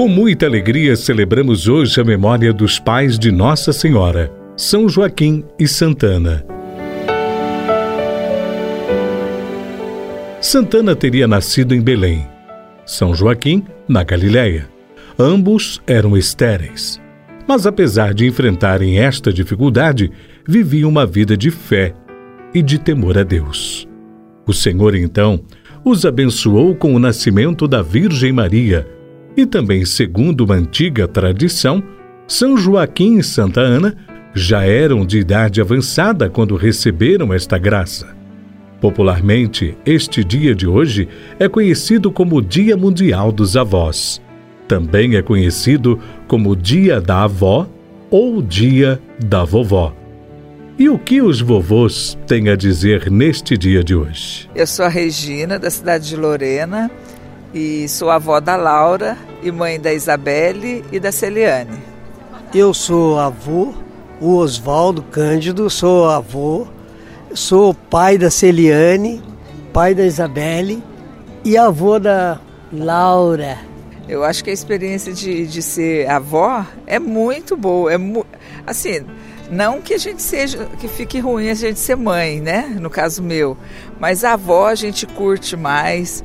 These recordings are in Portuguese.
Com muita alegria celebramos hoje a memória dos pais de Nossa Senhora, São Joaquim e Santana. Santana teria nascido em Belém, São Joaquim, na Galiléia. Ambos eram estéreis. Mas apesar de enfrentarem esta dificuldade, viviam uma vida de fé e de temor a Deus. O Senhor, então, os abençoou com o nascimento da Virgem Maria e também, segundo uma antiga tradição, São Joaquim e Santa Ana já eram de idade avançada quando receberam esta graça. Popularmente, este dia de hoje é conhecido como Dia Mundial dos Avós. Também é conhecido como Dia da Avó ou Dia da Vovó. E o que os vovôs têm a dizer neste dia de hoje? Eu sou a Regina, da cidade de Lorena, e sou avó da Laura e mãe da Isabelle e da Celiane. Eu sou avô, o Oswaldo Cândido, sou avô, sou pai da Celiane, pai da Isabelle e avô da Laura. Eu acho que a experiência de, de ser avó é muito boa. É mu assim, não que a gente seja, que fique ruim a gente ser mãe, né? No caso meu. Mas a avó a gente curte mais.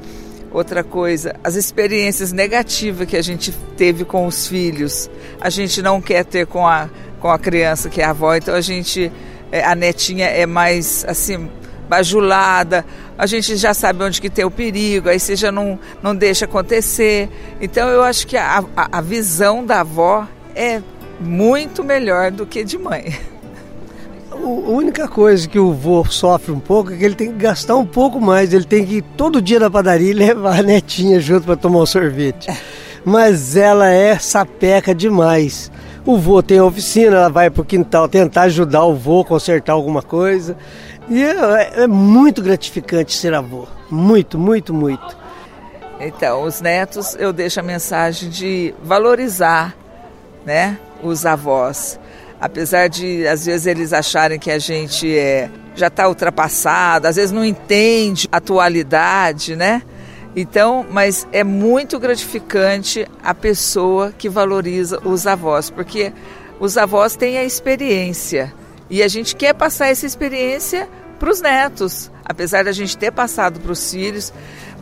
Outra coisa, as experiências negativas que a gente teve com os filhos, a gente não quer ter com a, com a criança que é a avó, então a gente, é, a netinha é mais assim, bajulada, a gente já sabe onde que tem o perigo, aí você já não, não deixa acontecer. Então eu acho que a, a, a visão da avó é muito melhor do que de mãe. A única coisa que o vô sofre um pouco é que ele tem que gastar um pouco mais. Ele tem que ir todo dia na padaria e levar a netinha junto para tomar um sorvete. Mas ela é sapeca demais. O vô tem a oficina, ela vai para o quintal tentar ajudar o vô a consertar alguma coisa. E é, é muito gratificante ser avô. Muito, muito, muito. Então, os netos, eu deixo a mensagem de valorizar né, os avós. Apesar de, às vezes, eles acharem que a gente é, já está ultrapassado, às vezes não entende a atualidade, né? Então, mas é muito gratificante a pessoa que valoriza os avós, porque os avós têm a experiência e a gente quer passar essa experiência para os netos, apesar da gente ter passado para os filhos,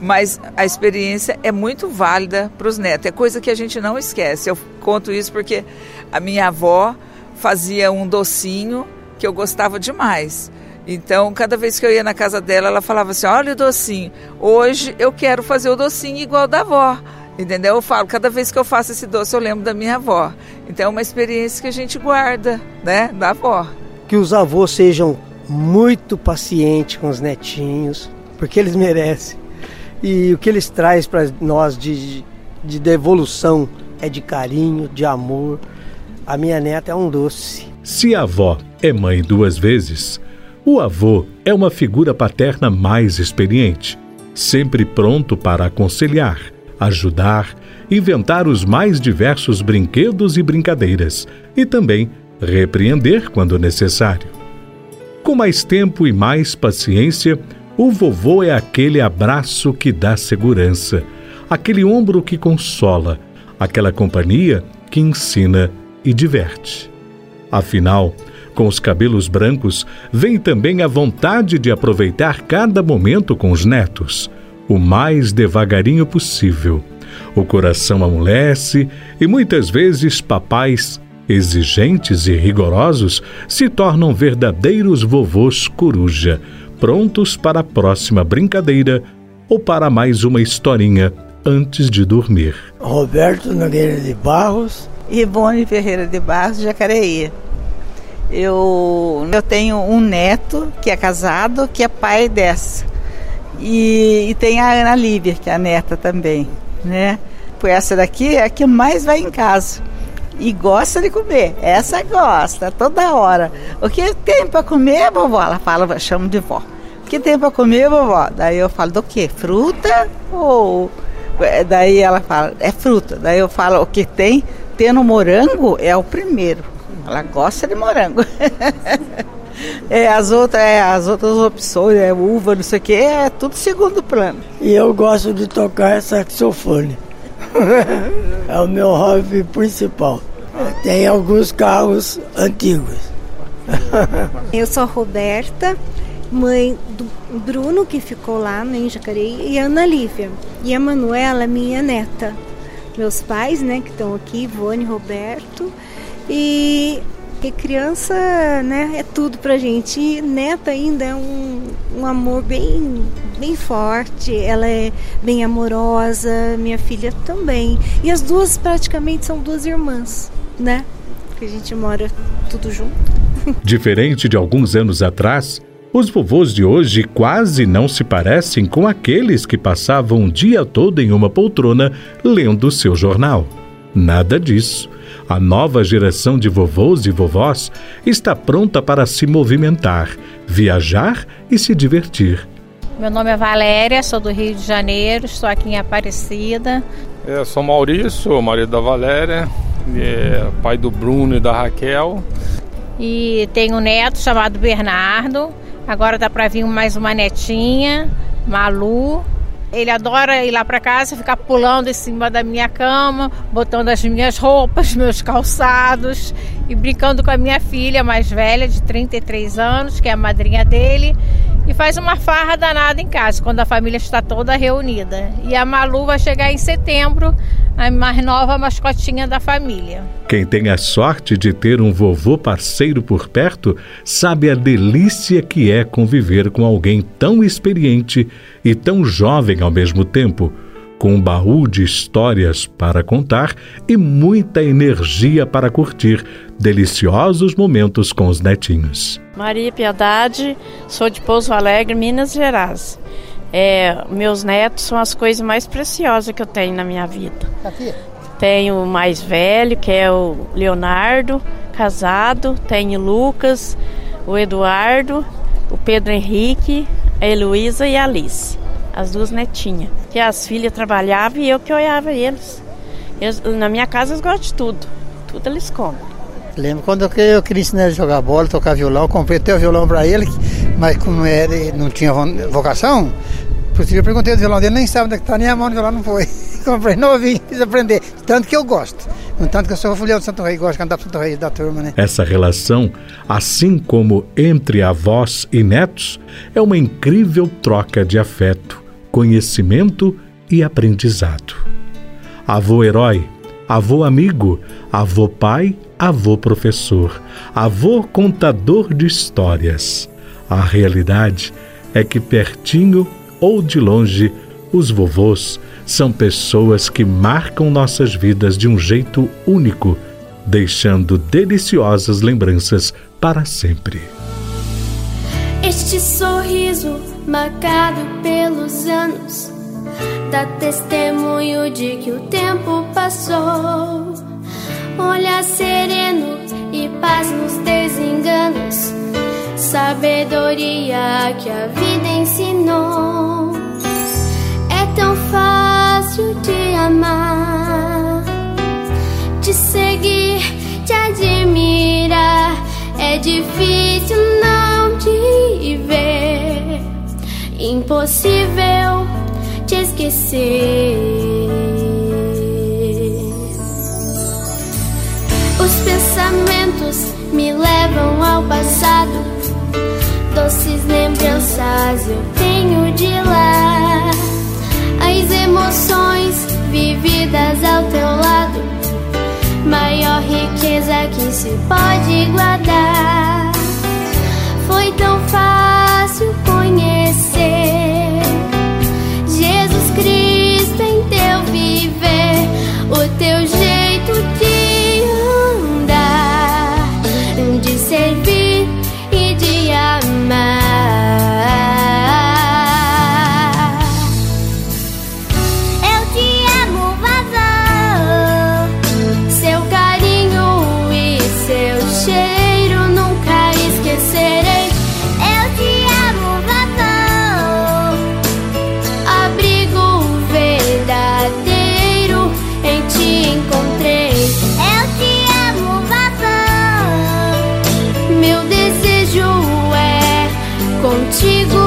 mas a experiência é muito válida para os netos. É coisa que a gente não esquece. Eu conto isso porque a minha avó fazia um docinho que eu gostava demais. Então, cada vez que eu ia na casa dela, ela falava assim: Olha o docinho, hoje eu quero fazer o docinho igual da avó. Entendeu? Eu falo, cada vez que eu faço esse doce, eu lembro da minha avó. Então, é uma experiência que a gente guarda, né, da avó. Que os avós sejam muito pacientes com os netinhos, porque eles merecem. E o que eles trazem para nós de, de devolução é de carinho, de amor. A minha neta é um doce. Se a avó é mãe duas vezes, o avô é uma figura paterna mais experiente, sempre pronto para aconselhar, ajudar, inventar os mais diversos brinquedos e brincadeiras e também repreender quando necessário. Com mais tempo e mais paciência, o vovô é aquele abraço que dá segurança, aquele ombro que consola, aquela companhia que ensina e diverte. Afinal, com os cabelos brancos, vem também a vontade de aproveitar cada momento com os netos, o mais devagarinho possível. O coração amolece e muitas vezes papais, exigentes e rigorosos, se tornam verdadeiros vovôs coruja, prontos para a próxima brincadeira ou para mais uma historinha antes de dormir. Roberto Nogueira de Barros. Ivone Ferreira de Barros, Jacareí. Eu, eu tenho um neto que é casado, que é pai dessa. E, e tem a Ana Lívia, que é a neta também, né? Por essa daqui é a que mais vai em casa. E gosta de comer. Essa gosta, toda hora. O que tem para comer, vovó? Ela fala, chamo de vó. O que tem para comer, vovó? Daí eu falo, do quê? Fruta ou é, daí ela fala, é fruta. Daí eu falo, o que tem? Tendo morango é o primeiro. Ela gosta de morango. é, as, outras, é, as outras opções, é uva, não sei o que, é tudo segundo plano. E eu gosto de tocar saxofone. é o meu hobby principal. Tem alguns carros antigos. Eu sou a Roberta, mãe do Bruno, que ficou lá em Jacareí, e a Ana Lívia. E a Manuela, minha neta. Meus pais, né, que estão aqui, Ivone Roberto. E que criança, né, é tudo pra gente. E neta ainda é um, um amor bem, bem forte, ela é bem amorosa, minha filha também. E as duas praticamente são duas irmãs, né? Porque a gente mora tudo junto. Diferente de alguns anos atrás, os vovôs de hoje quase não se parecem com aqueles que passavam o dia todo em uma poltrona lendo seu jornal. Nada disso. A nova geração de vovôs e vovós está pronta para se movimentar, viajar e se divertir. Meu nome é Valéria, sou do Rio de Janeiro, estou aqui em Aparecida. Eu sou Maurício, marido da Valéria, é pai do Bruno e da Raquel. E tenho um neto chamado Bernardo. Agora dá para vir mais uma netinha, Malu. Ele adora ir lá para casa, ficar pulando em cima da minha cama, botando as minhas roupas, meus calçados e brincando com a minha filha mais velha, de 33 anos, que é a madrinha dele, e faz uma farra danada em casa, quando a família está toda reunida. E a Malu vai chegar em setembro, a mais nova mascotinha da família. Quem tem a sorte de ter um vovô parceiro por perto sabe a delícia que é conviver com alguém tão experiente e tão jovem ao mesmo tempo, com um baú de histórias para contar e muita energia para curtir deliciosos momentos com os netinhos. Maria Piedade, sou de Pouso Alegre, Minas Gerais. É, meus netos são as coisas mais preciosas que eu tenho na minha vida. Tenho o mais velho, que é o Leonardo, casado. Tenho o Lucas, o Eduardo, o Pedro Henrique, a Heloísa e a Alice. As duas netinhas. Que as filhas trabalhavam e eu que olhava eles. eles na minha casa eles gostam de tudo. Tudo eles comem. Lembro quando eu queria ensinar ele a jogar bola, tocar violão, comprei até o violão para ele, mas como ele não tinha vocação, por isso eu perguntei do violão dele, nem sabe onde é está, nem a mão do violão não foi. comprei novinho, fiz aprender, tanto que eu gosto. Tanto que eu sou filhão do Santo Rei, gosto de cantar para Santo Rei da turma, né? Essa relação, assim como entre avós e netos, é uma incrível troca de afeto, conhecimento e aprendizado. Avô herói, avô amigo, avô pai, avô professor, avô contador de histórias. A realidade é que pertinho ou de longe, os vovôs são pessoas que marcam nossas vidas de um jeito único, deixando deliciosas lembranças para sempre. Este sorriso marcado pelos anos dá testemunho de que o tempo passou. Olhar sereno e paz nos desenganos, sabedoria que a vida ensinou. Fácil te amar, te seguir, te admirar. É difícil não te ver, impossível te esquecer. Os pensamentos me levam ao passado. Doces lembranças eu tenho de lá. As emoções vividas ao teu lado. Maior riqueza que se pode guardar. Foi tão fácil conhecer contigo.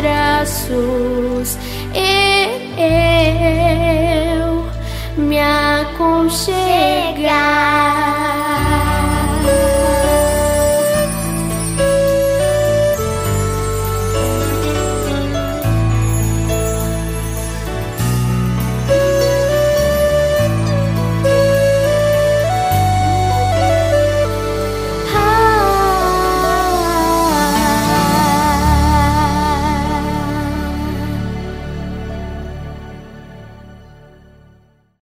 Braços.